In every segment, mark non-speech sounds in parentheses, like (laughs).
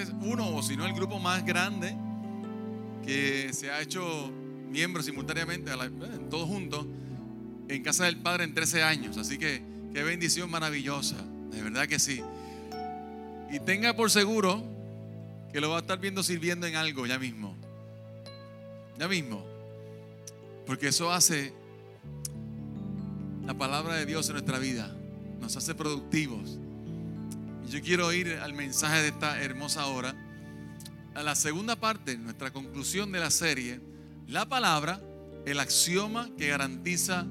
es uno, o si no, el grupo más grande que se ha hecho miembro simultáneamente, eh, todos juntos, en casa del Padre en 13 años. Así que qué bendición maravillosa, de verdad que sí. Y tenga por seguro que lo va a estar viendo sirviendo en algo ya mismo. Ya mismo. Porque eso hace la palabra de Dios en nuestra vida. Nos hace productivos. Yo quiero ir al mensaje de esta hermosa hora. A la segunda parte, nuestra conclusión de la serie. La palabra, el axioma que garantiza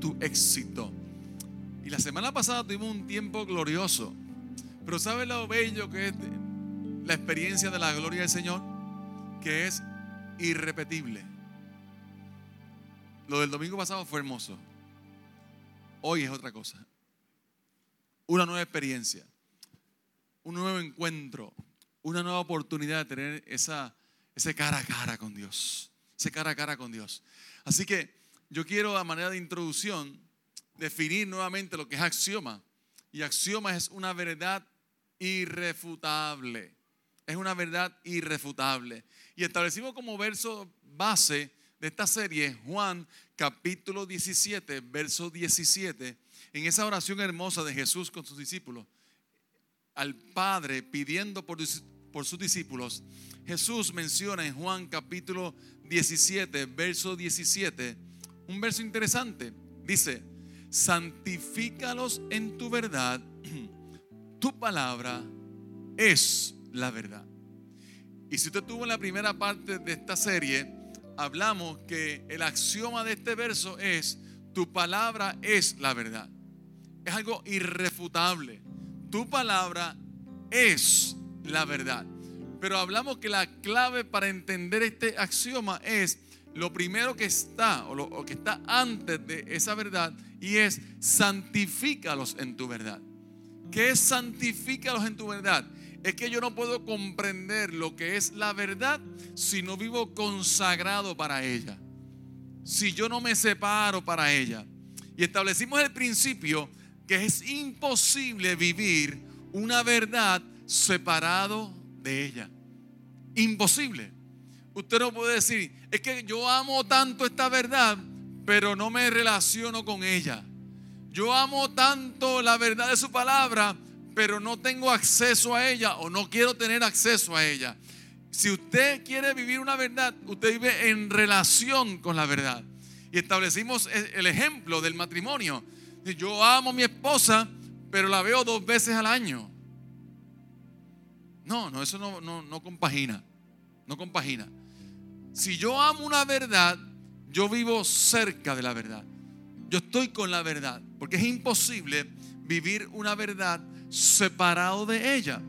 tu éxito. Y la semana pasada tuvimos un tiempo glorioso. Pero ¿sabe lo bello que es la experiencia de la gloria del Señor? Que es irrepetible. Lo del domingo pasado fue hermoso. Hoy es otra cosa. Una nueva experiencia. Un nuevo encuentro. Una nueva oportunidad de tener esa, ese cara a cara con Dios. Ese cara a cara con Dios. Así que yo quiero a manera de introducción definir nuevamente lo que es axioma. Y axioma es una verdad irrefutable. Es una verdad irrefutable. Y establecimos como verso base de esta serie Juan capítulo 17, verso 17, en esa oración hermosa de Jesús con sus discípulos, al Padre pidiendo por, sus discípulos, Jesús menciona en Juan capítulo 17, verso 17, un verso interesante. Dice, santifícalos en tu verdad, (clears throat) tu palabra es la verdad. Y si usted tuvo en la primera parte de esta serie, hablamos que el axioma de este verso es, tu palabra es la verdad. Es algo irrefutable. Tu palabra es la verdad. Pero hablamos que la clave para entender este axioma es lo primero que está o lo que está antes de esa verdad y es santifícalos en tu verdad. ¿Qué es santifícalos en tu verdad? Es que yo no puedo comprender lo que es la verdad si no vivo consagrado para ella. Si yo no me separo para ella. Y establecimos el principio que es imposible vivir una verdad separado de ella. Imposible. Usted no puede decir, es que yo amo tanto esta verdad, pero no me relaciono con ella. Yo amo tanto la verdad de su palabra, pero no tengo acceso a ella o no quiero tener acceso a ella. Si usted quiere vivir una verdad, usted vive en relación con la verdad. Y establecimos el ejemplo del matrimonio. Yo amo a mi esposa, pero la veo dos veces al año. No, no, eso no, no, no compagina. No compagina. Si yo amo una verdad, yo vivo cerca de la verdad. Yo estoy con la verdad. Porque es imposible vivir una verdad separado de ella.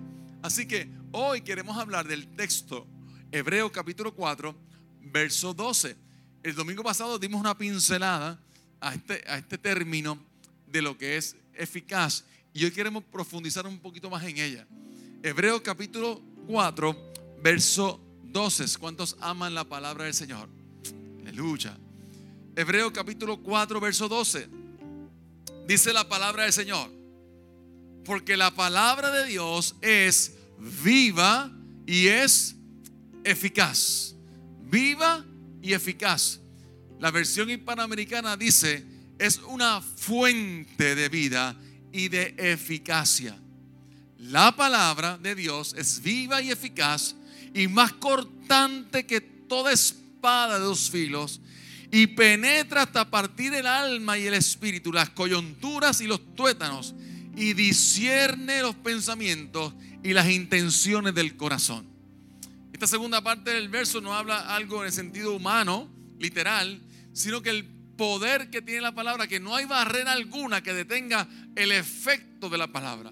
Así que hoy queremos hablar del texto Hebreo capítulo 4, verso 12. El domingo pasado dimos una pincelada a este, a este término de lo que es eficaz y hoy queremos profundizar un poquito más en ella. Hebreo capítulo 4, verso 12. ¿Cuántos aman la palabra del Señor? Aleluya. Hebreo capítulo 4, verso 12. Dice la palabra del Señor. Porque la palabra de Dios es viva y es eficaz. Viva y eficaz. La versión hispanoamericana dice, es una fuente de vida y de eficacia. La palabra de Dios es viva y eficaz y más cortante que toda espada de dos filos y penetra hasta partir el alma y el espíritu, las coyunturas y los tuétanos y discierne los pensamientos y las intenciones del corazón. Esta segunda parte del verso no habla algo en el sentido humano, literal, sino que el poder que tiene la palabra, que no hay barrera alguna que detenga el efecto de la palabra.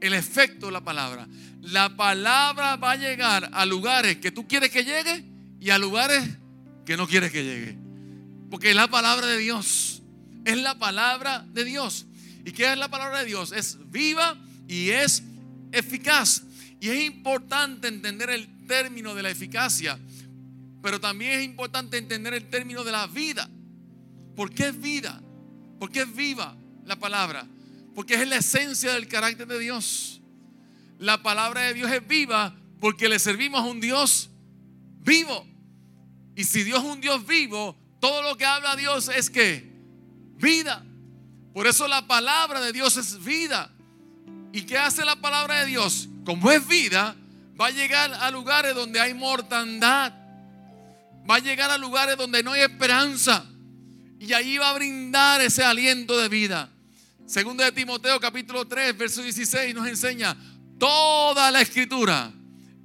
El efecto de la palabra. La palabra va a llegar a lugares que tú quieres que llegue y a lugares que no quieres que llegue. Porque es la palabra de Dios. Es la palabra de Dios. ¿Y qué es la palabra de Dios? Es viva y es eficaz. Y es importante entender el término de la eficacia, pero también es importante entender el término de la vida. ¿Por qué es vida? ¿Por qué es viva la palabra? Porque es la esencia del carácter de Dios. La palabra de Dios es viva porque le servimos a un Dios vivo. Y si Dios es un Dios vivo, todo lo que habla Dios es que vida. Por eso la palabra de Dios es vida. ¿Y qué hace la palabra de Dios? Como es vida, va a llegar a lugares donde hay mortandad. Va a llegar a lugares donde no hay esperanza. Y ahí va a brindar ese aliento de vida. Segundo de Timoteo capítulo 3, verso 16 nos enseña, toda la escritura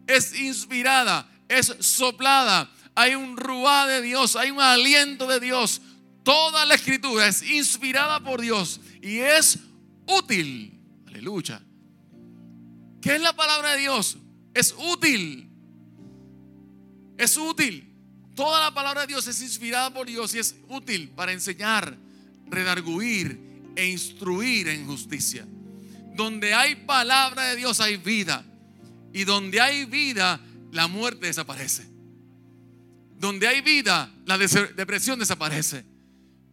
es inspirada, es soplada. Hay un ruá de Dios, hay un aliento de Dios. Toda la escritura es inspirada por Dios y es útil. Aleluya. ¿Qué es la palabra de Dios? Es útil. Es útil. Toda la palabra de Dios es inspirada por Dios y es útil para enseñar, redarguir e instruir en justicia. Donde hay palabra de Dios hay vida. Y donde hay vida, la muerte desaparece. Donde hay vida, la depresión desaparece.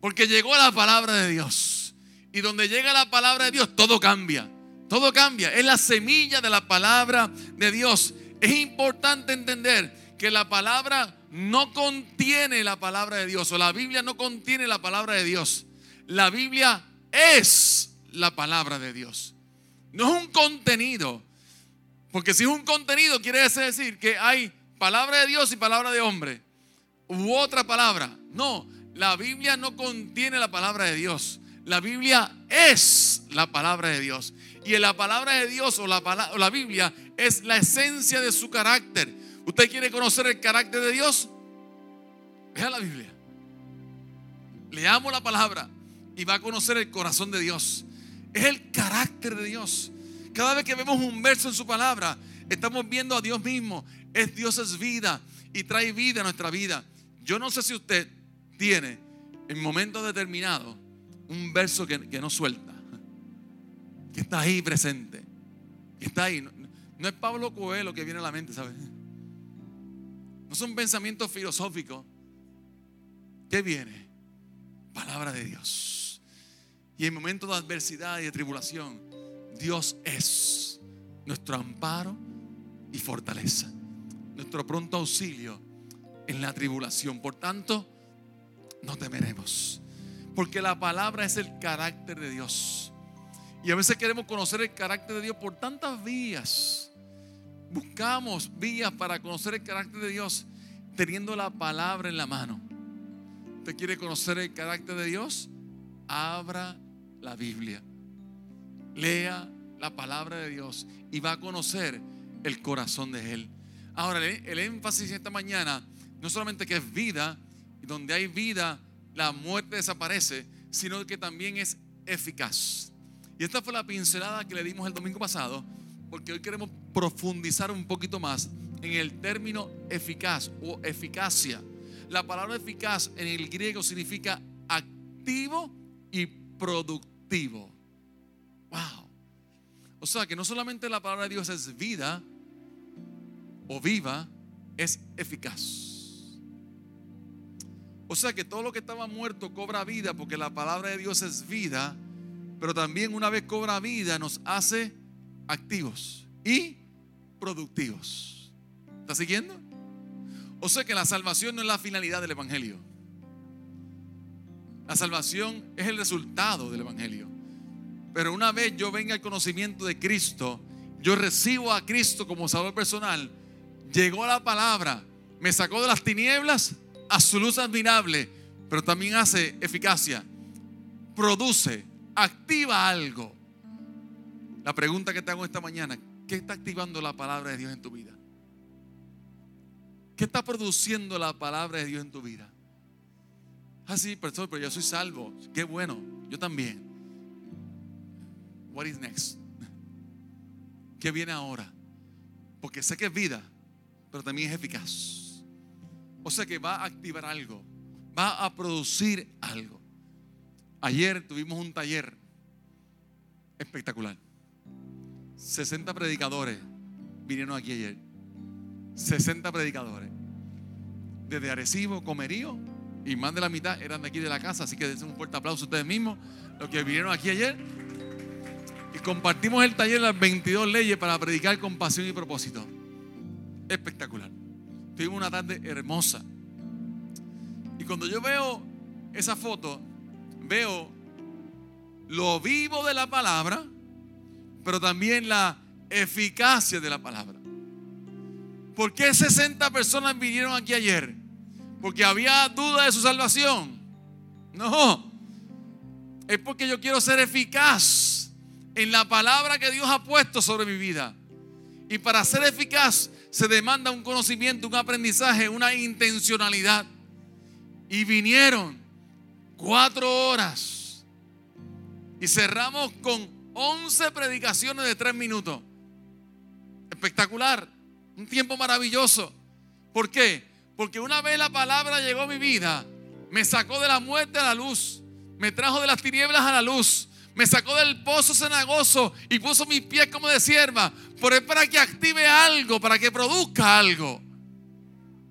Porque llegó la palabra de Dios. Y donde llega la palabra de Dios, todo cambia. Todo cambia. Es la semilla de la palabra de Dios. Es importante entender que la palabra no contiene la palabra de Dios o la Biblia no contiene la palabra de Dios. La Biblia es la palabra de Dios. No es un contenido. Porque si es un contenido quiere decir que hay palabra de Dios y palabra de hombre. U otra palabra. No, la Biblia no contiene la palabra de Dios. La Biblia es la palabra de Dios. Y la palabra de Dios o la, o la Biblia es la esencia de su carácter. ¿Usted quiere conocer el carácter de Dios? Vea la Biblia. Leamos la palabra y va a conocer el corazón de Dios. Es el carácter de Dios. Cada vez que vemos un verso en su palabra, estamos viendo a Dios mismo. Es Dios es vida y trae vida a nuestra vida. Yo no sé si usted tiene en momentos determinados un verso que, no suelta, que está ahí presente, que está ahí. No, no es Pablo Coelho que viene a la mente, ¿sabes? No son pensamientos filosóficos. ¿Qué viene? Palabra de Dios. Y en momentos de adversidad y de tribulación, Dios es nuestro amparo y fortaleza. Nuestro pronto auxilio en la tribulación. Por tanto, no temeremos. Porque la palabra es el carácter de Dios. Y a veces queremos conocer el carácter de Dios por tantas vías buscamos vías para conocer el carácter de Dios teniendo la palabra en la mano. ¿Usted quiere conocer el carácter de Dios? Abra la Biblia. Lea la palabra de Dios y va a conocer el corazón de Él. Ahora, el énfasis esta mañana no solamente que es vida, y donde hay vida, la muerte desaparece, sino que también es eficaz. Y esta fue la pincelada que le dimos el domingo pasado porque hoy queremos profundizar un poquito más en el término eficaz o eficacia. La palabra eficaz en el griego significa activo y productivo. Wow. O sea que no solamente la palabra de Dios es vida o viva, es eficaz. O sea que todo lo que estaba muerto cobra vida porque la palabra de Dios es vida, pero también una vez cobra vida nos hace activos y productivos. ¿Está siguiendo? O sea que la salvación no es la finalidad del Evangelio. La salvación es el resultado del Evangelio. Pero una vez yo venga al conocimiento de Cristo, yo recibo a Cristo como Salvador personal, llegó la palabra, me sacó de las tinieblas a su luz admirable, pero también hace eficacia, produce, activa algo. La pregunta que te hago esta mañana, ¿qué está activando la palabra de Dios en tu vida? ¿Qué está produciendo la palabra de Dios en tu vida? Ah, sí, pero yo soy salvo. Qué bueno, yo también. What is next? (laughs) ¿Qué viene ahora? Porque sé que es vida, pero también es eficaz. O sea que va a activar algo, va a producir algo. Ayer tuvimos un taller espectacular. 60 predicadores vinieron aquí ayer. 60 predicadores. Desde Arecibo, Comerío, y más de la mitad eran de aquí de la casa. Así que den un fuerte aplauso a ustedes mismos, los que vinieron aquí ayer. compartimos el taller de las 22 leyes para predicar con pasión y propósito. Espectacular. Tuvimos una tarde hermosa. Y cuando yo veo esa foto, veo lo vivo de la palabra, pero también la eficacia de la palabra. ¿Por qué 60 personas vinieron aquí ayer? Porque había duda de su salvación. No. Es porque yo quiero ser eficaz en la palabra que Dios ha puesto sobre mi vida. Y para ser eficaz se demanda un conocimiento, un aprendizaje, una intencionalidad. Y vinieron cuatro horas. Y cerramos con 11 predicaciones de tres minutos. Espectacular. Un tiempo maravilloso. ¿Por qué? Porque una vez la palabra llegó a mi vida, me sacó de la muerte a la luz, me trajo de las tinieblas a la luz, me sacó del pozo cenagoso y puso mis pies como de sierva. Pero es para que active algo, para que produzca algo.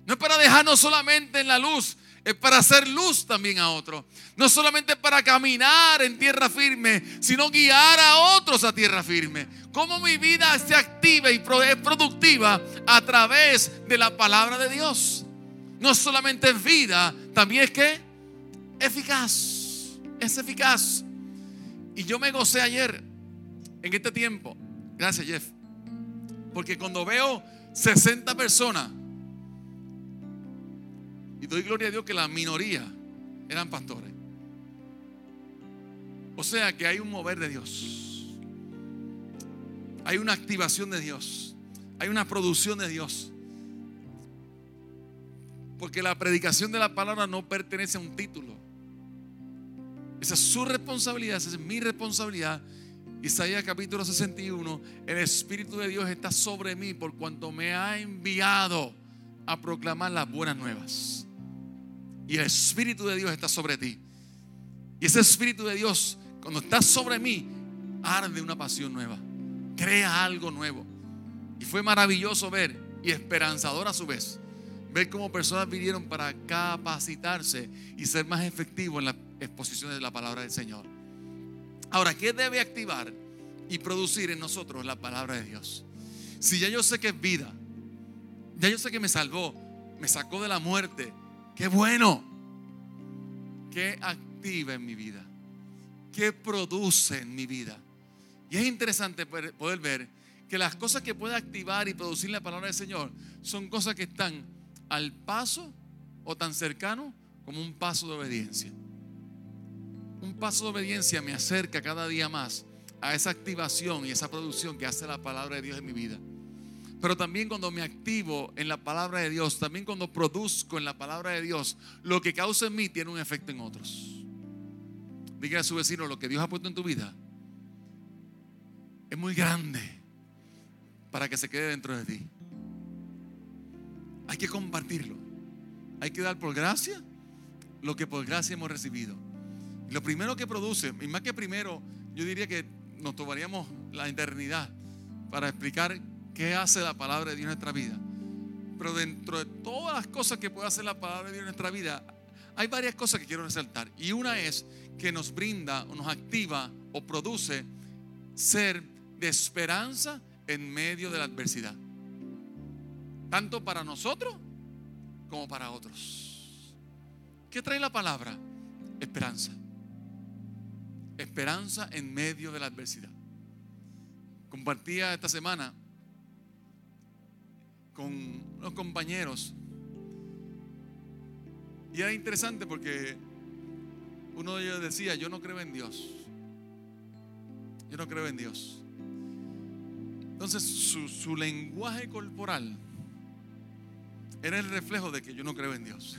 No es para dejarnos solamente en la luz, es para hacer luz también a otros. No solamente para caminar en tierra firme, sino guiar a otros a tierra firme. Cómo mi vida se activa y es productiva a través de la palabra de Dios. No solamente es vida, también es que eficaz. Es eficaz. Y yo me gocé ayer en este tiempo. Gracias, Jeff. Porque cuando veo 60 personas y doy gloria a Dios que la minoría eran pastores. O sea que hay un mover de Dios. Hay una activación de Dios. Hay una producción de Dios. Porque la predicación de la palabra no pertenece a un título. Esa es su responsabilidad, esa es mi responsabilidad. Isaías capítulo 61, el Espíritu de Dios está sobre mí por cuanto me ha enviado a proclamar las buenas nuevas. Y el Espíritu de Dios está sobre ti. Y ese Espíritu de Dios, cuando está sobre mí, arde una pasión nueva. Crea algo nuevo. Y fue maravilloso ver y esperanzador a su vez. Ver cómo personas vinieron para capacitarse y ser más efectivos en las exposiciones de la palabra del Señor. Ahora, ¿qué debe activar y producir en nosotros la palabra de Dios? Si ya yo sé que es vida, ya yo sé que me salvó, me sacó de la muerte, Qué bueno. Qué activa en mi vida. Qué produce en mi vida. Y es interesante poder ver que las cosas que puede activar y producir la palabra del Señor son cosas que están al paso o tan cercano como un paso de obediencia. Un paso de obediencia me acerca cada día más a esa activación y esa producción que hace la palabra de Dios en mi vida. Pero también cuando me activo en la palabra de Dios, también cuando produzco en la palabra de Dios, lo que causa en mí tiene un efecto en otros. Diga a su vecino, lo que Dios ha puesto en tu vida es muy grande para que se quede dentro de ti. Hay que compartirlo. Hay que dar por gracia lo que por gracia hemos recibido. lo primero que produce, y más que primero, yo diría que nos tomaríamos la eternidad para explicar qué hace la palabra de Dios en nuestra vida. Pero dentro de todas las cosas que puede hacer la palabra de Dios en nuestra vida, hay varias cosas que quiero resaltar. Y una es que nos brinda o nos activa o produce ser de esperanza en medio de la adversidad. Tanto para nosotros como para otros. ¿Qué trae la palabra? Esperanza. Esperanza en medio de la adversidad. Compartía esta semana con los compañeros. Y era interesante porque uno de ellos decía, yo no creo en Dios. Yo no creo en Dios. Entonces su, su lenguaje corporal era el reflejo de que yo no creo en Dios.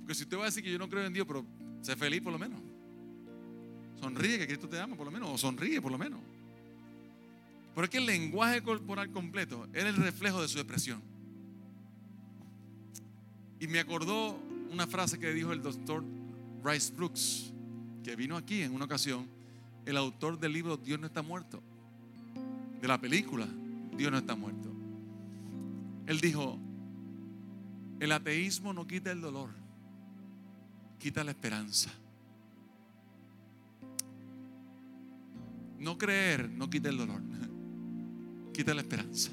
Porque si usted va a decir que yo no creo en Dios, pero sé feliz por lo menos. Sonríe que Cristo te ama por lo menos, o sonríe por lo menos. Pero es que el lenguaje corporal completo era el reflejo de su expresión. Y me acordó una frase que dijo el doctor Rice Brooks, que vino aquí en una ocasión, el autor del libro Dios no está muerto, de la película Dios no está muerto. Él dijo, el ateísmo no quita el dolor, quita la esperanza. No creer no quita el dolor, quita la esperanza.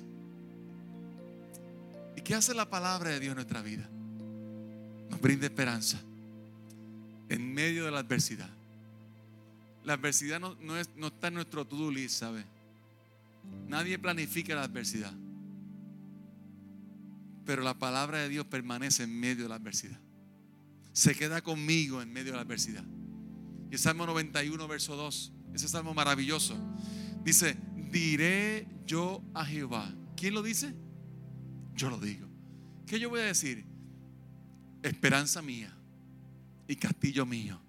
¿Y qué hace la palabra de Dios en nuestra vida? Nos brinda esperanza en medio de la adversidad. La adversidad no, es, está en nuestro to-do list, ¿sabe? Nadie planifica la adversidad. Pero la palabra de Dios permanece en medio de la adversidad. Se queda conmigo en medio de la adversidad. Y el Salmo 91, verso 2, ese salmo maravilloso, dice, diré yo a Jehová. ¿Quién lo dice? Yo lo digo. ¿Qué yo voy a decir? Esperanza mía y castillo mío,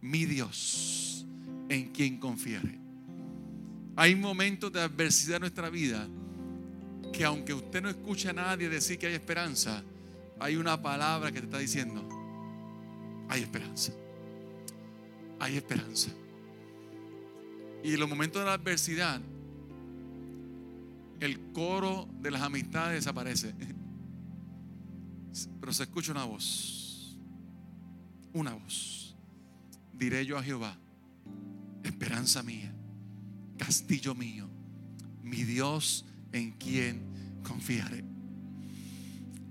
mi Dios, en quien confiere. Hay momentos de adversidad en nuestra vida que aunque usted no escuche a nadie decir que hay esperanza, hay una palabra que te está diciendo, hay esperanza. Hay esperanza. Y en los momentos de la adversidad, el coro de las amistades desaparece. (laughs) Pero se escucha una voz. Una voz. Diré yo a Jehová, esperanza mía, castillo mío, mi Dios en quien confiaré.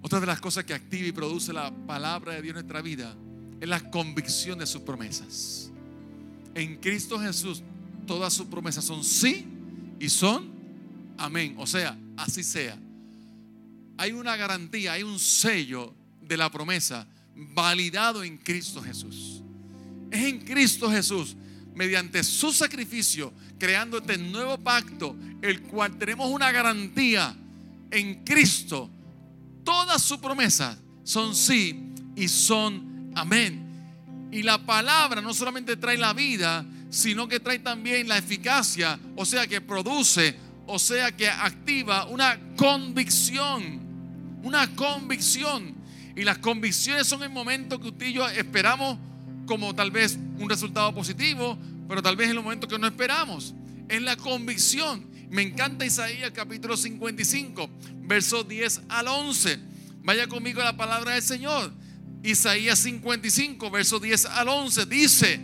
Otra de las cosas que activa y produce la palabra de Dios en nuestra vida es la convicción de sus promesas. En Cristo Jesús todas sus promesas son sí y son amén. O sea, así sea. Hay una garantía, hay un sello de la promesa validado en Cristo Jesús. Es en Cristo Jesús, mediante su sacrificio, creando este nuevo pacto, el cual tenemos una garantía en Cristo. Todas sus promesas son sí y son amén. Y la palabra no solamente trae la vida, sino que trae también la eficacia, o sea que produce, o sea que activa una convicción, una convicción. Y las convicciones son el momento que usted y yo esperamos como tal vez un resultado positivo, pero tal vez en el momento que no esperamos. Es la convicción. Me encanta Isaías capítulo 55, versos 10 al 11. Vaya conmigo a la palabra del Señor. Isaías 55, versos 10 al 11 dice,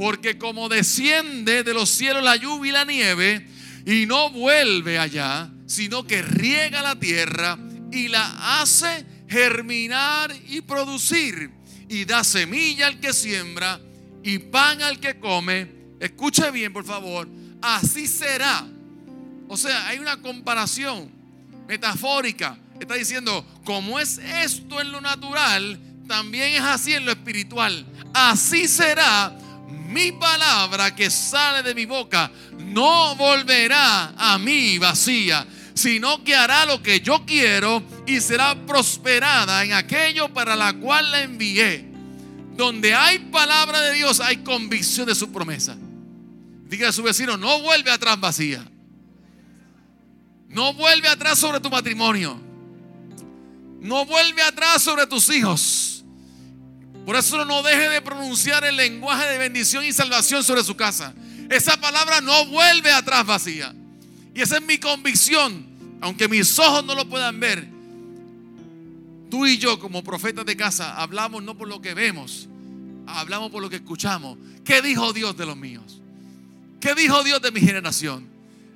porque como desciende de los cielos la lluvia y la nieve, y no vuelve allá, sino que riega la tierra y la hace germinar y producir, y da semilla al que siembra y pan al que come. Escuche bien, por favor, así será. O sea, hay una comparación metafórica. Está diciendo, como es esto en lo natural, también es así en lo espiritual. Así será mi palabra que sale de mi boca. No volverá a mí vacía, sino que hará lo que yo quiero y será prosperada en aquello para la cual la envié. Donde hay palabra de Dios, hay convicción de su promesa. Diga a su vecino, no vuelve atrás vacía. No vuelve atrás sobre tu matrimonio. No vuelve atrás sobre tus hijos. Por eso no deje de pronunciar el lenguaje de bendición y salvación sobre su casa. Esa palabra no vuelve atrás vacía. Y esa es mi convicción, aunque mis ojos no lo puedan ver. Tú y yo como profetas de casa hablamos no por lo que vemos, hablamos por lo que escuchamos. ¿Qué dijo Dios de los míos? ¿Qué dijo Dios de mi generación?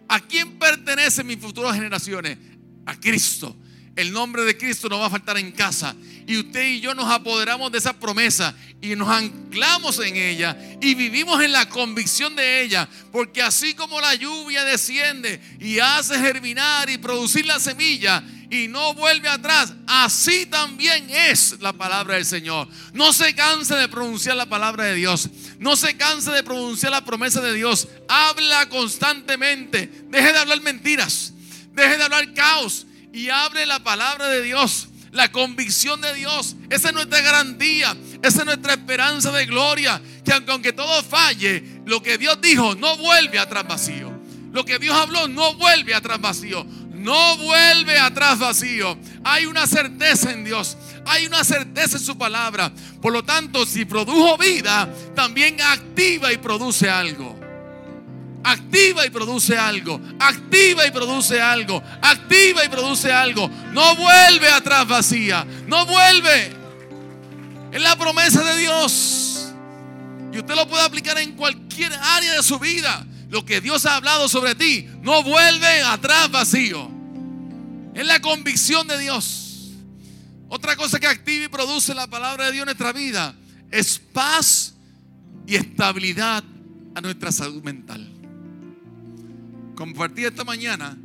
¿A quién pertenecen mis futuras generaciones? A Cristo. El nombre de Cristo no va a faltar en casa. Y usted y yo nos apoderamos de esa promesa y nos anclamos en ella y vivimos en la convicción de ella. Porque así como la lluvia desciende y hace germinar y producir la semilla y no vuelve atrás, así también es la palabra del Señor. No se canse de pronunciar la palabra de Dios. No se canse de pronunciar la promesa de Dios. Habla constantemente. Deje de hablar mentiras. Deje de hablar caos y abre la palabra de Dios, la convicción de Dios. Esa es nuestra garantía, esa es nuestra esperanza de gloria. Que aunque todo falle, lo que Dios dijo no vuelve atrás vacío. Lo que Dios habló no vuelve atrás vacío. No vuelve atrás vacío. Hay una certeza en Dios. Hay una certeza en su palabra. Por lo tanto, si produjo vida, también activa y produce algo activa y produce algo, activa y produce algo, activa y produce algo. No vuelve atrás vacía, no vuelve. Es la promesa de Dios. Y usted lo puede aplicar en cualquier área de su vida. lo que Dios ha hablado sobre ti no vuelve atrás vacío. Es la convicción de Dios. Otra cosa que activa y produce la palabra de Dios en nuestra vida es paz y estabilidad a nuestra salud mental. Compartí esta mañana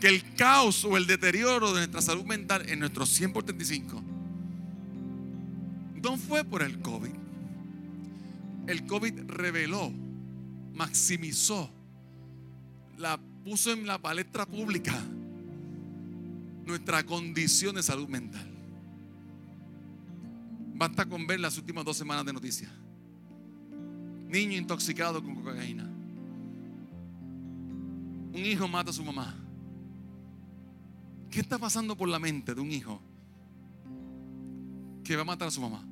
que el caos o el deterioro de nuestra salud mental en nuestros 100 por 35 no fue por el COVID. El COVID reveló, maximizó, la puso en la palestra pública nuestra condición de salud mental. Basta con ver las últimas dos semanas de noticias. Niño intoxicado con cocaína. Un hijo mata a su mamá. ¿Qué está pasando por la mente de un hijo que va a matar a su mamá?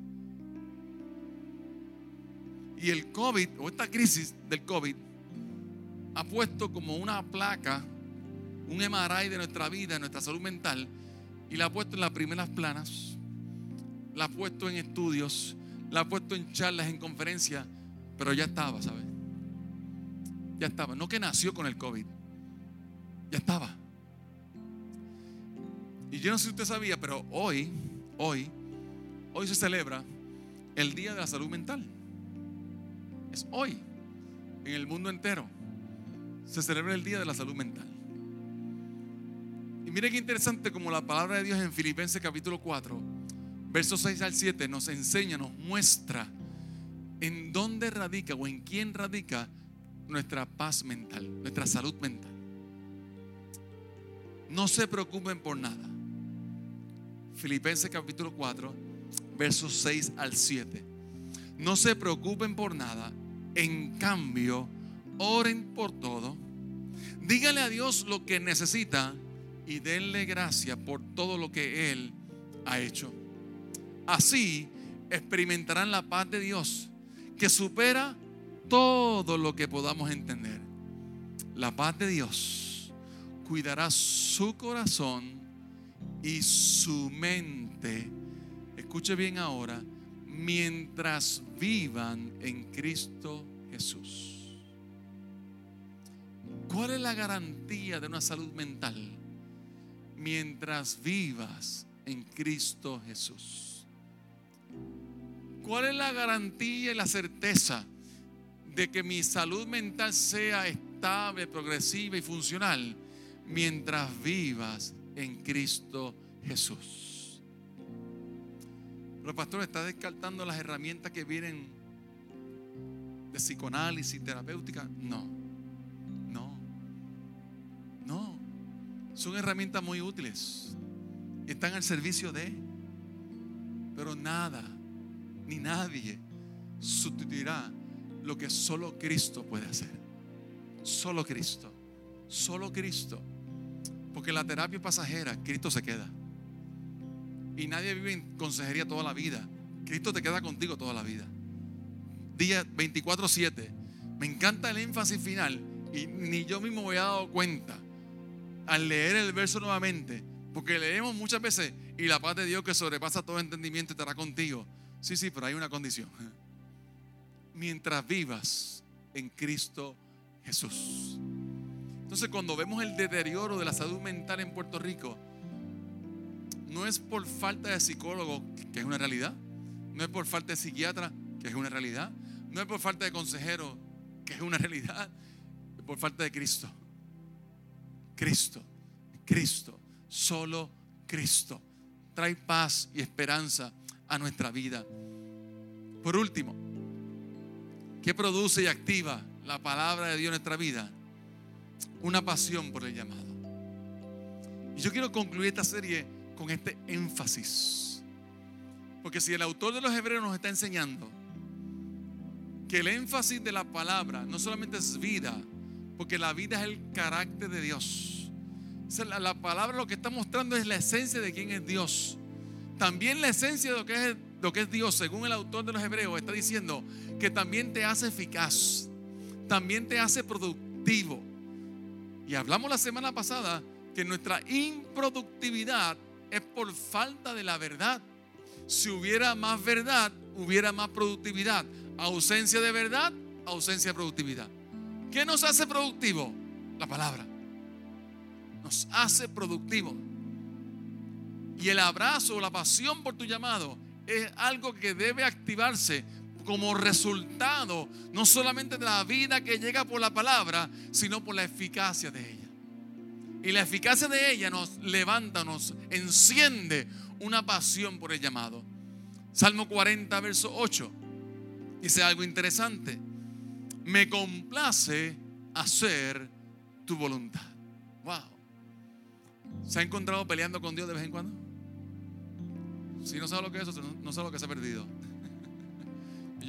Y el COVID, o esta crisis del COVID, ha puesto como una placa, un MRI de nuestra vida, de nuestra salud mental, y la ha puesto en las primeras planas, la ha puesto en estudios, la ha puesto en charlas, en conferencias, pero ya estaba, ¿sabes? Ya estaba. No que nació con el COVID, ya estaba. Y yo no sé si usted sabía, pero hoy, hoy, hoy se celebra el Día de la Salud Mental. Es hoy, en el mundo entero, se celebra el Día de la Salud Mental. Y mire qué interesante como la palabra de Dios en Filipenses capítulo 4, versos 6 al 7 nos enseña, nos muestra en dónde radica o en quién radica nuestra paz mental, nuestra salud mental. No se preocupen por nada. Filipenses capítulo 4, versos 6 al 7. No se preocupen por nada. En cambio, oren por todo. Díganle a Dios lo que necesita y denle gracia por todo lo que Él ha hecho. Así experimentarán la paz de Dios que supera todo lo que podamos entender. La paz de Dios cuidará su corazón y su mente, escuche bien ahora, mientras vivan en Cristo Jesús. ¿Cuál es la garantía de una salud mental? Mientras vivas en Cristo Jesús. ¿Cuál es la garantía y la certeza de que mi salud mental sea estable, progresiva y funcional mientras vivas en Cristo Jesús. Pero pastor, está descartando las herramientas que vienen de psicoanálisis, terapéutica. No, no, no. Son herramientas muy útiles. Están al servicio de. Pero nada, ni nadie sustituirá lo que solo Cristo puede hacer. Solo Cristo. Solo Cristo. Porque la terapia es pasajera, Cristo se queda. Y nadie vive en consejería toda la vida. Cristo te queda contigo toda la vida. Día 24-7. Me encanta el énfasis final. Y ni yo mismo me he dado cuenta al leer el verso nuevamente. Porque leemos muchas veces y la paz de Dios que sobrepasa todo entendimiento estará contigo. Sí, sí, pero hay una condición. (laughs) Mientras vivas en Cristo Jesús. Entonces cuando vemos el deterioro de la salud mental en Puerto Rico, no es por falta de psicólogo, que es una realidad, no es por falta de psiquiatra, que es una realidad, no es por falta de consejero, que es una realidad, es por falta de Cristo. Cristo, Cristo, solo Cristo. Trae paz y esperanza a nuestra vida. Por último, ¿qué produce y activa la palabra de Dios en nuestra vida? Una pasión por el llamado. Y yo quiero concluir esta serie con este énfasis. Porque si el autor de los Hebreos nos está enseñando que el énfasis de la palabra no solamente es vida, porque la vida es el carácter de Dios. La, la palabra lo que está mostrando es la esencia de quién es Dios. También la esencia de lo que es Dios, según el autor de los Hebreos, está diciendo que también te hace eficaz, también te hace productivo y hablamos la semana pasada que nuestra improductividad es por falta de la verdad. Si hubiera más verdad, hubiera más productividad. Ausencia de verdad, ausencia de productividad. ¿Qué nos hace productivo? La palabra. Nos hace productivo. Y el abrazo, la pasión por tu llamado es algo que debe activarse como resultado no solamente de la vida que llega por la palabra, sino por la eficacia de ella. Y la eficacia de ella nos levanta, nos enciende una pasión por el llamado. Salmo 40, verso 8, dice algo interesante. Me complace hacer tu voluntad. Wow. ¿Se ha encontrado peleando con Dios de vez en cuando? Si no sabe lo que es eso, no sabe lo que se ha perdido.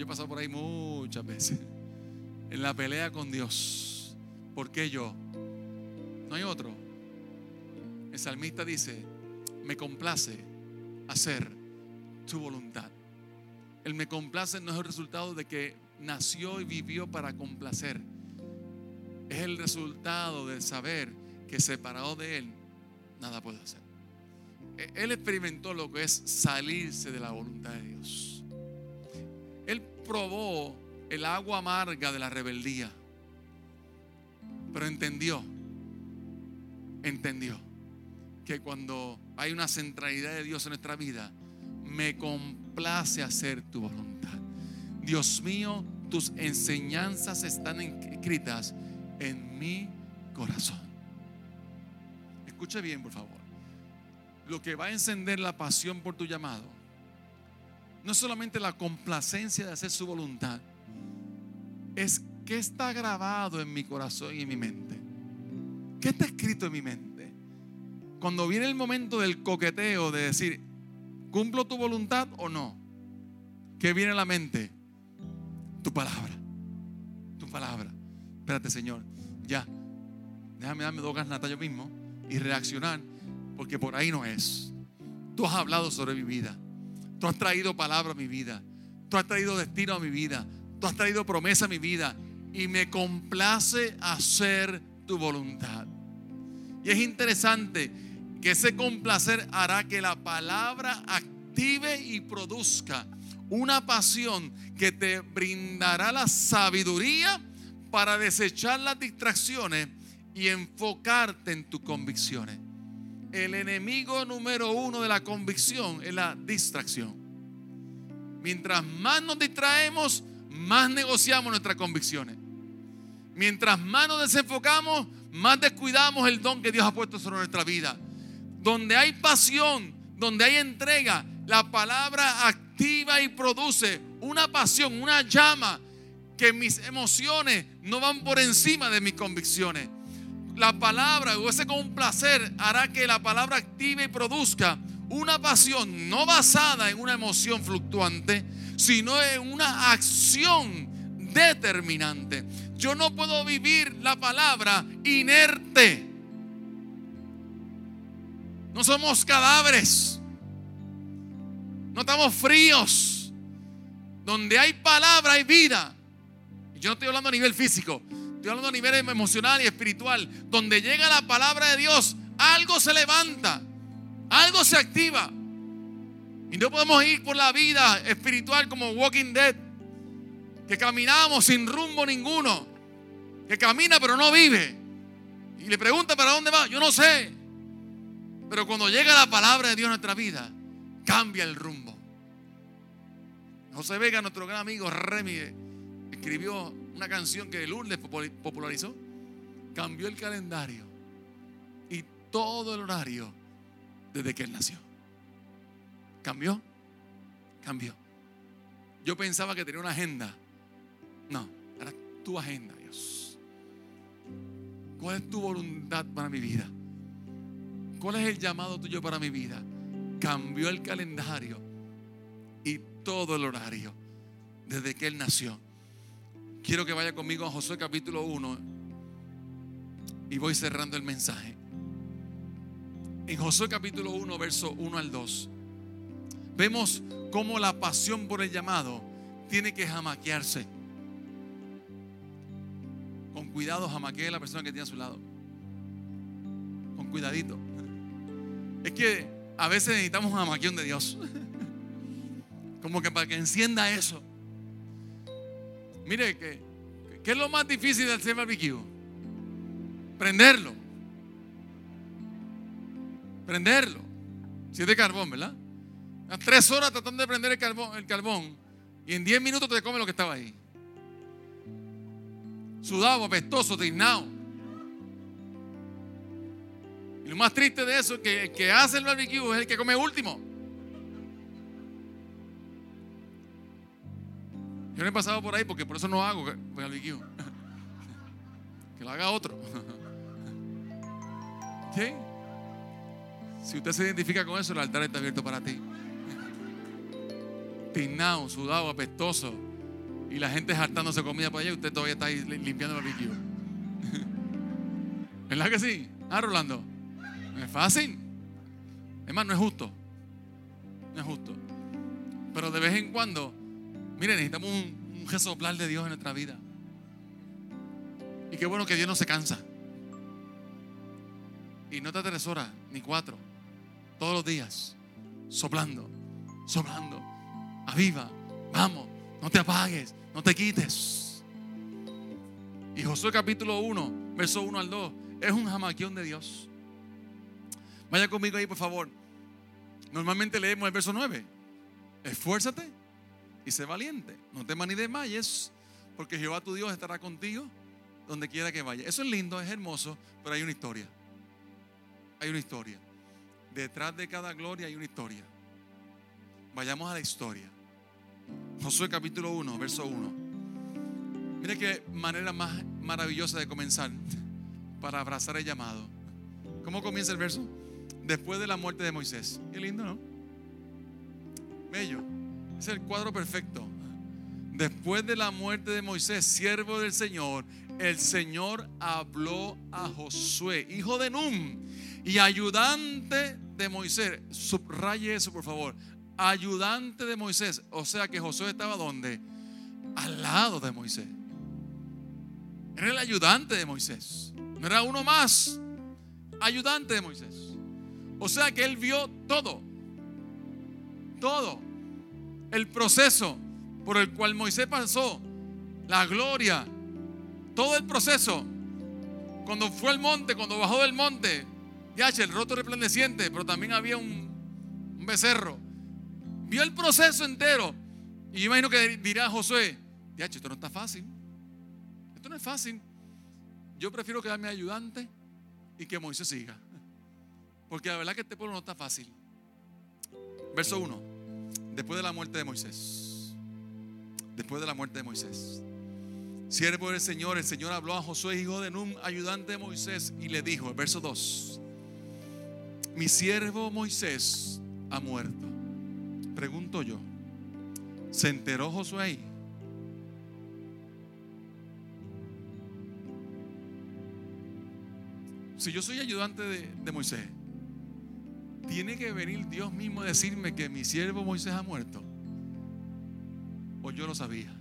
Yo he pasado por ahí muchas veces. En la pelea con Dios. ¿Por qué yo? No hay otro. El salmista dice, me complace hacer tu voluntad. El me complace no es el resultado de que nació y vivió para complacer. Es el resultado de saber que separado de Él, nada puede hacer. E-, él experimentó lo que es salirse de la voluntad de Dios. Probó el agua amarga de la rebeldía, pero entendió, entendió que cuando hay una centralidad de Dios en nuestra vida, me complace hacer tu voluntad. Dios mío, tus enseñanzas están escritas en mi corazón. Escuche bien, por favor lo que va a encender la pasión por tu llamado no solamente la complacencia de hacer su voluntad, es que está grabado en mi corazón y en mi mente. ¿Qué está escrito en mi mente? Cuando viene el momento del coqueteo de decir, ¿cumplo tu voluntad o no? ¿Qué viene a la mente? Tu palabra. Tu palabra. Espérate, Señor. Ya. Déjame darme dos ganas yo mismo y reaccionar porque por ahí no es. Tú has hablado sobre mi vida. Tú has traído palabra a mi vida. Tú has traído destino a mi vida. Tú has traído promesa a mi vida. Y me complace hacer tu voluntad. Y es interesante que ese complacer hará que la palabra active y produzca una pasión que te brindará la sabiduría para desechar las distracciones y enfocarte en tus convicciones el enemigo número uno de la convicción es la distracción. Mientras más nos distraemos, más negociamos nuestras convicciones. Mientras más nos desenfocamos, más descuidamos el don que Dios ha puesto sobre nuestra vida. Donde hay pasión, donde hay entrega, la palabra activa y produce una pasión, una llama que mis emociones no van por encima de mis convicciones la palabra o ese complacer hará que la palabra active y produzca una pasión no basada en una emoción fluctuante, sino en una acción determinante. Yo no puedo vivir la palabra inerte. No somos cadáveres. No estamos fríos. Donde hay palabra hay vida. Yo no estoy hablando a nivel físico. Estoy hablando a nivel emocional y espiritual. Donde llega la palabra de Dios, algo se levanta, algo se activa. Y no podemos ir por la vida espiritual como Walking Dead, que caminamos sin rumbo ninguno, que camina pero no vive. Y le pregunta para dónde va, yo no sé. Pero cuando llega la palabra de Dios en nuestra vida, cambia el rumbo. José Vega, nuestro gran amigo Remy, escribió una canción que Lourdes popularizó, cambió el calendario y todo el horario desde que él nació. ¿Cambió? Cambió. Yo pensaba que tenía una agenda. No, era tu agenda, Dios. ¿Cuál es tu voluntad para mi vida? ¿Cuál es el llamado tuyo para mi vida? Cambió el calendario y todo el horario desde que Él nació. Quiero que vaya conmigo a Josué capítulo 1 y voy cerrando el mensaje. En Josué capítulo 1, verso 1 al 2, vemos cómo la pasión por el llamado tiene que jamaquearse. Con cuidado, jamaquee la persona que tiene a su lado. Con cuidadito. Es que a veces necesitamos un jamaqueón de Dios. (laughs) Como que para que encienda eso. Mire que ¿Qué es lo más difícil de hacer barbecue? Prenderlo. Prenderlo. Si es de carbón, ¿verdad? tres horas tratando de prender el carbón, el carbón y en diez minutos te come lo que estaba ahí. Sudado, apestoso, tiznado. Y lo más triste de eso es que el que hace el barbecue es el que come último. Yo no he pasado por ahí porque por eso no hago barbecue. (laughs) Que lo haga otro. (laughs) ¿Sí? Si usted se identifica con eso, el altar está abierto para ti. (laughs) Tiznado, sudado, apestoso. Y la gente hartándose comida para allá y usted todavía está ahí limpiando el barbecue. ¿Verdad que sí? Ah, Rolando. Es fácil. Es más, no es justo. No es justo. Pero de vez en cuando, miren, necesitamos un, un de Dios en nuestra vida. Y qué bueno que Dios no se cansa. Y no está tres horas, ni cuatro. Todos los días. Soplando, soplando. Aviva, vamos, no te apagues, no te quites. Y Josué capítulo 1, verso 1 al 2, es un jamaquión de Dios. Vaya conmigo ahí, por favor. Normalmente leemos el verso 9. Esfuérzate y sé valiente. No temas ni desmayes, porque Jehová tu Dios estará contigo donde quiera que vaya. Eso es lindo, es hermoso, pero hay una historia. Hay una historia. Detrás de cada gloria hay una historia. Vayamos a la historia. Josué capítulo 1, verso 1. Mire qué manera más maravillosa de comenzar para abrazar el llamado. ¿Cómo comienza el verso? después de la muerte de Moisés. Qué lindo, ¿no? Bello. Es el cuadro perfecto. Después de la muerte de Moisés, siervo del Señor, el Señor habló a Josué, hijo de Num, y ayudante de Moisés. Subraye eso, por favor. Ayudante de Moisés. O sea que Josué estaba donde? Al lado de Moisés. Era el ayudante de Moisés. No era uno más. Ayudante de Moisés. O sea que él vio todo. Todo. El proceso por el cual Moisés pasó. La gloria. Todo el proceso. Cuando fue al monte, cuando bajó del monte. Ya, el roto resplandeciente, pero también había un, becerro. Vio el proceso entero. Y yo imagino que dirá Josué, ya, esto no está fácil. Esto no es fácil. Yo prefiero quedarme ayudante y que Moisés siga. Porque la verdad que este pueblo no está fácil. Verso 1. Después de la muerte de Moisés. Después de la muerte de Moisés. Siervo del Señor, el Señor habló a Josué, hijo de Nun, ayudante de Moisés, y le dijo, verso 2, mi siervo Moisés ha muerto. Pregunto yo, ¿se enteró Josué ahí? Si yo soy ayudante de, de Moisés, tiene que venir Dios mismo a decirme que mi siervo Moisés ha muerto. O yo lo sabía.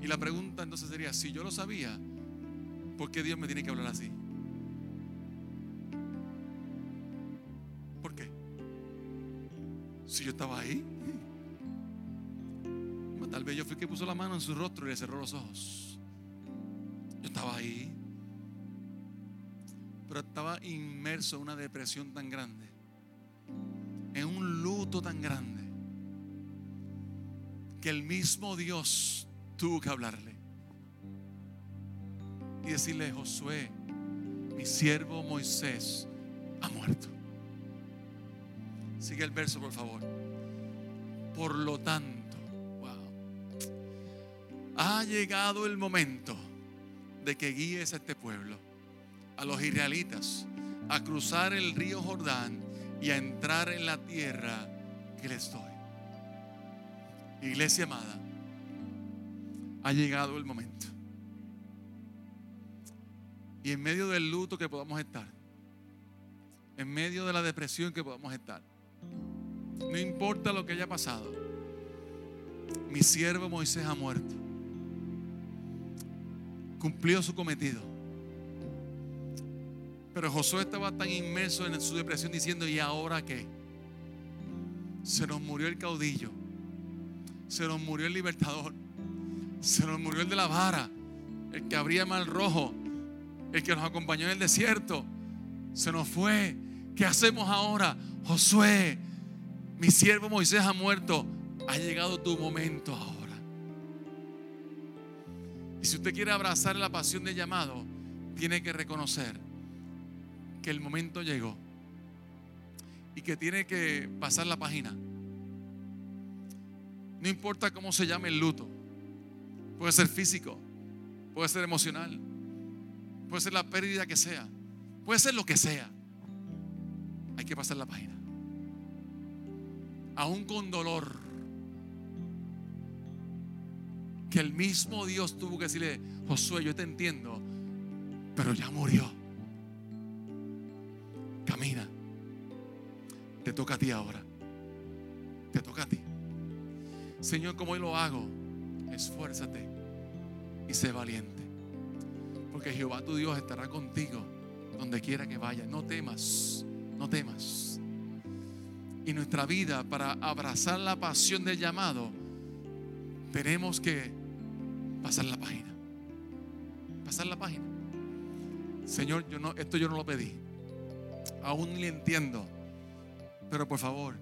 Y la pregunta entonces sería, si yo lo sabía, ¿por qué Dios me tiene que hablar así? ¿Por qué? Si yo estaba ahí. Tal vez yo fui que puso la mano en su rostro y le cerró los ojos. Yo estaba ahí pero estaba inmerso en una depresión tan grande, en un luto tan grande, que el mismo Dios tuvo que hablarle y decirle, Josué, mi siervo Moisés ha muerto. Sigue el verso, por favor. Por lo tanto, ha llegado el momento de que guíes a este pueblo a los israelitas a cruzar el río Jordán y a entrar en la tierra que les doy. Iglesia amada, ha llegado el momento. Y en medio del luto que podamos estar, en medio de la depresión que podamos estar, no importa lo que haya pasado, mi siervo Moisés ha muerto. Cumplió su cometido. Pero Josué estaba tan inmerso en su depresión diciendo, ¿y ahora qué? Se nos murió el caudillo. Se nos murió el libertador. Se nos murió el de la vara, el que abría mar rojo, el que nos acompañó en el desierto. Se nos fue. ¿Qué hacemos ahora? Josué, mi siervo Moisés ha muerto. Ha llegado tu momento ahora. Y si usted quiere abrazar la pasión del llamado, tiene que reconocer que el momento llegó y que tiene que pasar la página. No importa cómo se llame el luto. Puede ser físico, puede ser emocional, puede ser la pérdida que sea, puede ser lo que sea. Hay que pasar la página. Aún con dolor. Que el mismo Dios tuvo que decirle, Josué, yo te entiendo, pero ya murió. Camina. Te toca a ti ahora. Te toca a ti. Señor, como hoy lo hago, esfuérzate y sé valiente. Porque Jehová tu Dios estará contigo donde quiera que vaya. No temas, no temas. Y nuestra vida para abrazar la pasión del llamado, tenemos que pasar la página. Pasar la página. Señor, yo no, esto yo no lo pedí. Aún ni entiendo. Pero por favor,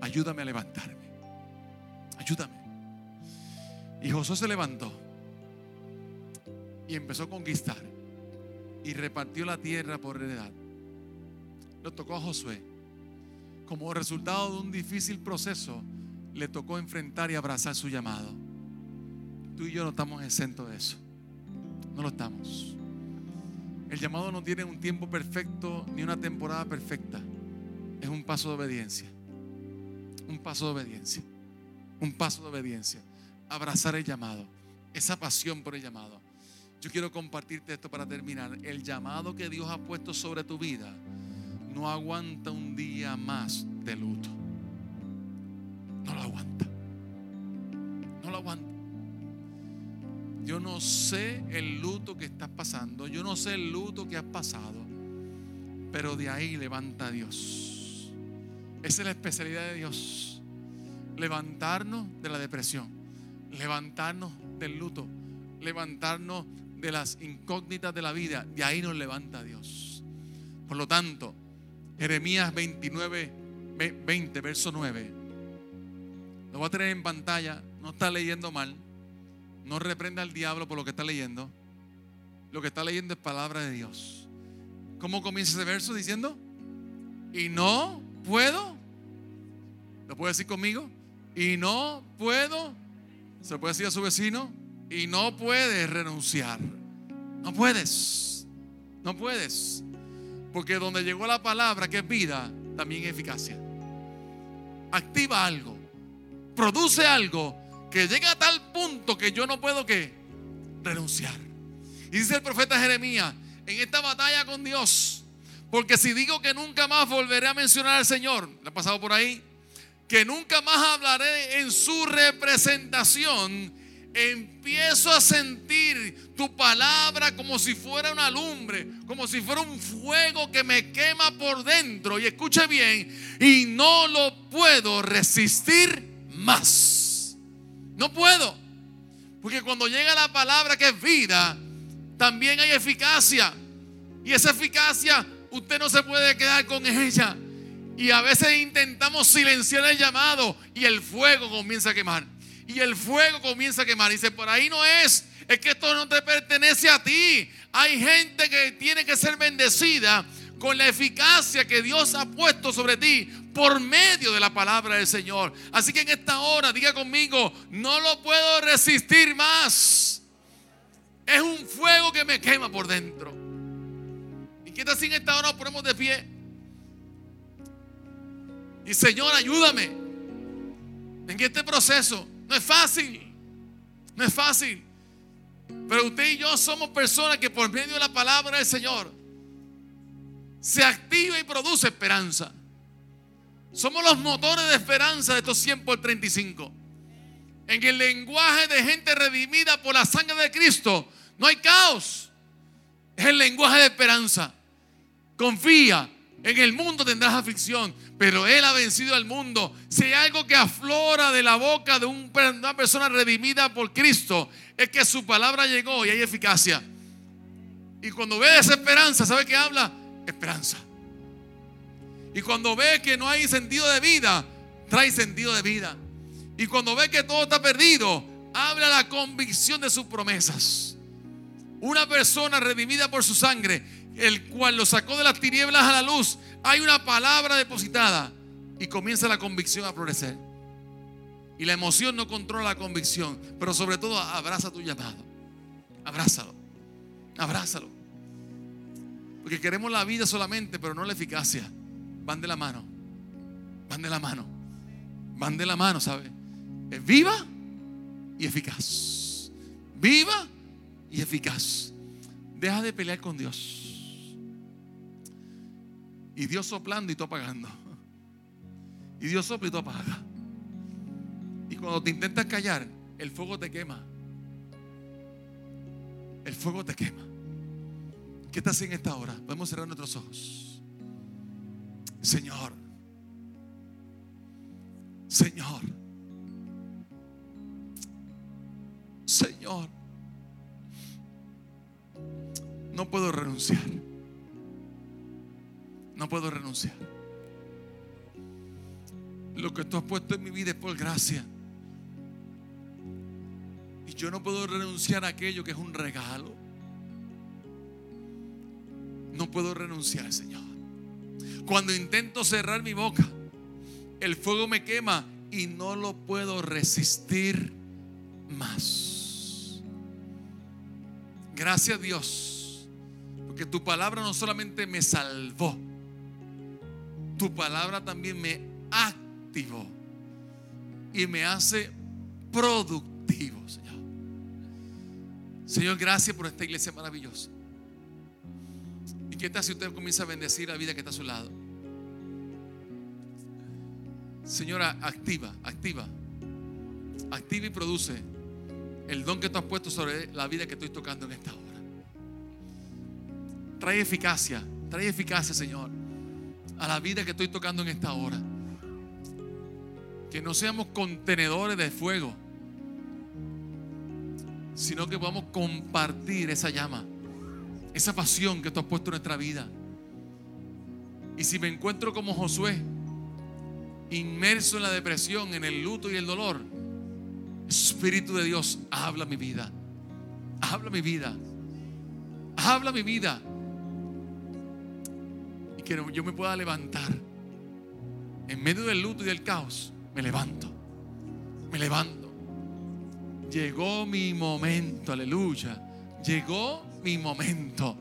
ayúdame a levantarme. Ayúdame. Y Josué se levantó y empezó a conquistar y repartió la tierra por heredad. Lo tocó a Josué. Como resultado de un difícil proceso, le tocó enfrentar y abrazar su llamado. Tú y yo no estamos exentos de eso. No lo estamos. El llamado no tiene un tiempo perfecto ni una temporada perfecta. Es un paso de obediencia. Un paso de obediencia. Un paso de obediencia. Abrazar el llamado. Esa pasión por el llamado. Yo quiero compartirte esto para terminar. El llamado que Dios ha puesto sobre tu vida no aguanta un día más de luto. Yo no sé el luto que estás pasando. Yo no sé el luto que has pasado. Pero de ahí levanta a Dios. Esa es la especialidad de Dios. Levantarnos de la depresión. Levantarnos del luto. Levantarnos de las incógnitas de la vida. De ahí nos levanta Dios. Por lo tanto, Jeremías 29, 20, verso 9. Lo voy a tener en pantalla. No está leyendo mal. No reprenda al diablo por lo que está leyendo. Lo que está leyendo es palabra de Dios. ¿Cómo comienza ese verso diciendo? Y no puedo. ¿Lo puede decir conmigo? Y no puedo. Se puede decir a su vecino. Y no puedes renunciar. No puedes. No puedes. Porque donde llegó la palabra que es vida, también es eficacia. Activa algo. Produce algo que llega a tal punto que yo no puedo que renunciar. Y dice el profeta Jeremías, en esta batalla con Dios, porque si digo que nunca más volveré a mencionar al Señor, ¿le ha pasado por ahí? Que nunca más hablaré en su representación, empiezo a sentir tu palabra como si fuera una lumbre, como si fuera un fuego que me quema por dentro. Y escuche bien, y no lo puedo resistir más. No puedo. Porque cuando llega la palabra que es vida, también hay eficacia. Y esa eficacia usted no se puede quedar con ella. Y a veces intentamos silenciar el llamado y el fuego comienza a quemar. Y el fuego comienza a quemar. Y dice, por ahí no es. Es que esto no te pertenece a ti. Hay gente que tiene que ser bendecida con la eficacia que Dios ha puesto sobre ti por medio de la palabra del Señor. Así que en esta hora, diga conmigo, no lo puedo resistir más. Es un fuego que me quema por dentro. ¿Y qué tal si en esta hora nos ponemos de pie? Y Señor, ayúdame en este proceso. No es fácil. No es fácil. Pero usted y yo somos personas que por medio de la palabra del Señor se activa y produce esperanza. Somos los motores de esperanza de estos 100 por 35. En el lenguaje de gente redimida por la sangre de Cristo, no hay caos. Es el lenguaje de esperanza. Confía, En el mundo tendrás aflicción, pero Él ha vencido al mundo. Si hay algo que aflora de la boca de una persona redimida por Cristo, es que su palabra llegó y hay eficacia. Y cuando ve desesperanza, ¿sabe qué habla? Esperanza. Y cuando ve que no hay sentido de vida, trae sentido de vida. Y cuando ve que todo está perdido, habla la convicción de sus promesas. Una persona redimida por su sangre el cual lo sacó de las tinieblas a la luz, hay una palabra depositada y comienza la convicción a florecer. Y la emoción no controla la convicción, pero sobre todo abraza tu llamado. Abrázalo. Abrázalo. Porque queremos la vida solamente, pero no la eficacia. Van de la mano. Van de la mano. Van de la mano, ¿sabe? Es viva y eficaz. Viva y eficaz. Deja de pelear con Dios. Y Dios soplando y tú apagando. Y Dios sopla y tú apagas. Y cuando te intentas callar, el fuego te quema. El fuego te quema. ¿Qué estás en esta hora? Podemos cerrar nuestros ojos. Señor. Señor. Señor. No puedo renunciar. No puedo renunciar. Lo que tú has puesto en mi vida es por gracia. Y yo no puedo renunciar a aquello que es un regalo. No puedo renunciar, Señor. Cuando intento cerrar mi boca, el fuego me quema y no lo puedo resistir más. Gracias Dios, porque tu palabra no solamente me salvó, tu palabra también me activó y me hace productivo, Señor. Señor, gracias por esta iglesia maravillosa. ¿Y qué tal si usted comienza a bendecir la vida que está a su lado? Señora, activa, activa. Activa y produce el don que tú has puesto sobre la vida que estoy tocando en esta hora. Trae eficacia, trae eficacia, Señor a la vida que estoy tocando en esta hora. Que no seamos contenedores de fuego, sino que podamos compartir esa llama, esa pasión que tú has puesto en nuestra vida. Y si me encuentro como Josué, inmerso en la depresión, en el luto y el dolor, Espíritu de Dios, habla mi vida. Habla mi vida. Habla mi vida que yo me pueda levantar. En medio del luto y del caos, me levanto. Me levanto. Llegó mi momento, aleluya. Llegó mi momento.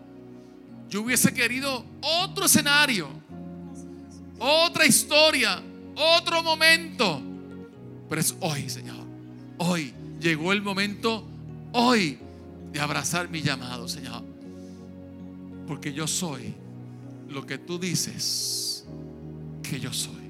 Yo hubiese querido otro escenario, otra historia, otro momento. Pero es hoy, Señor. Hoy llegó el momento, hoy, de abrazar mi llamado, Señor. Porque yo soy lo que tú dices que yo soy.